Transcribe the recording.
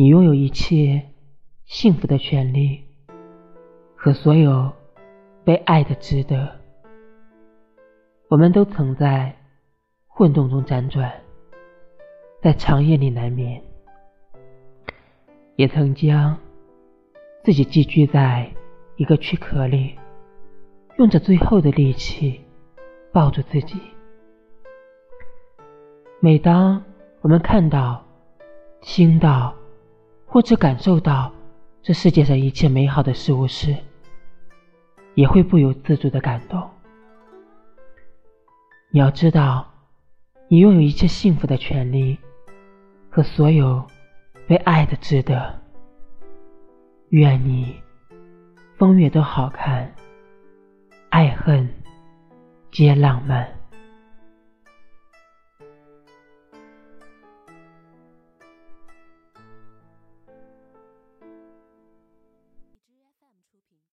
你拥有一切幸福的权利和所有被爱的值得。我们都曾在混沌中辗转，在长夜里难眠，也曾将自己寄居在一个躯壳里，用着最后的力气抱住自己。每当我们看到、听到，或者感受到这世界上一切美好的事物时，也会不由自主的感动。你要知道，你拥有一切幸福的权利和所有被爱的值得。愿你风月都好看，爱恨皆浪漫。